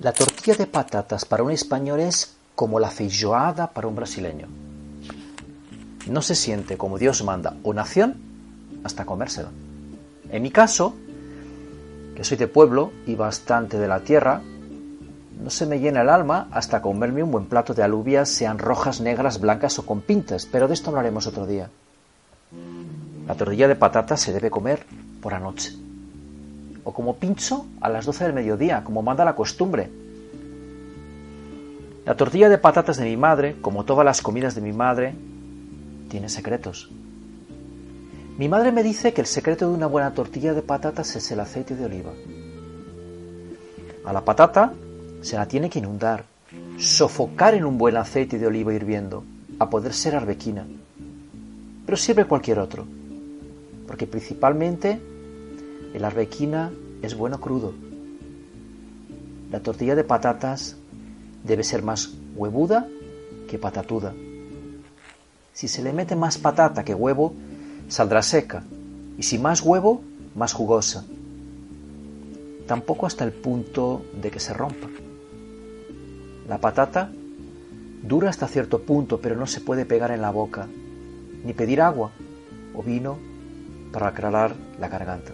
La tortilla de patatas para un español es como la feijoada para un brasileño. No se siente como Dios manda o nación hasta comérsela. En mi caso, que soy de pueblo y bastante de la tierra, no se me llena el alma hasta comerme un buen plato de alubias, sean rojas, negras, blancas o con pintas, pero de esto hablaremos otro día. La tortilla de patatas se debe comer por anoche o como pincho a las 12 del mediodía, como manda la costumbre. La tortilla de patatas de mi madre, como todas las comidas de mi madre, tiene secretos. Mi madre me dice que el secreto de una buena tortilla de patatas es el aceite de oliva. A la patata se la tiene que inundar, sofocar en un buen aceite de oliva hirviendo, a poder ser arbequina. Pero siempre cualquier otro, porque principalmente el arbequina es bueno crudo. La tortilla de patatas debe ser más huevuda que patatuda. Si se le mete más patata que huevo, saldrá seca, y si más huevo, más jugosa. Tampoco hasta el punto de que se rompa. La patata dura hasta cierto punto, pero no se puede pegar en la boca, ni pedir agua o vino para aclarar la garganta.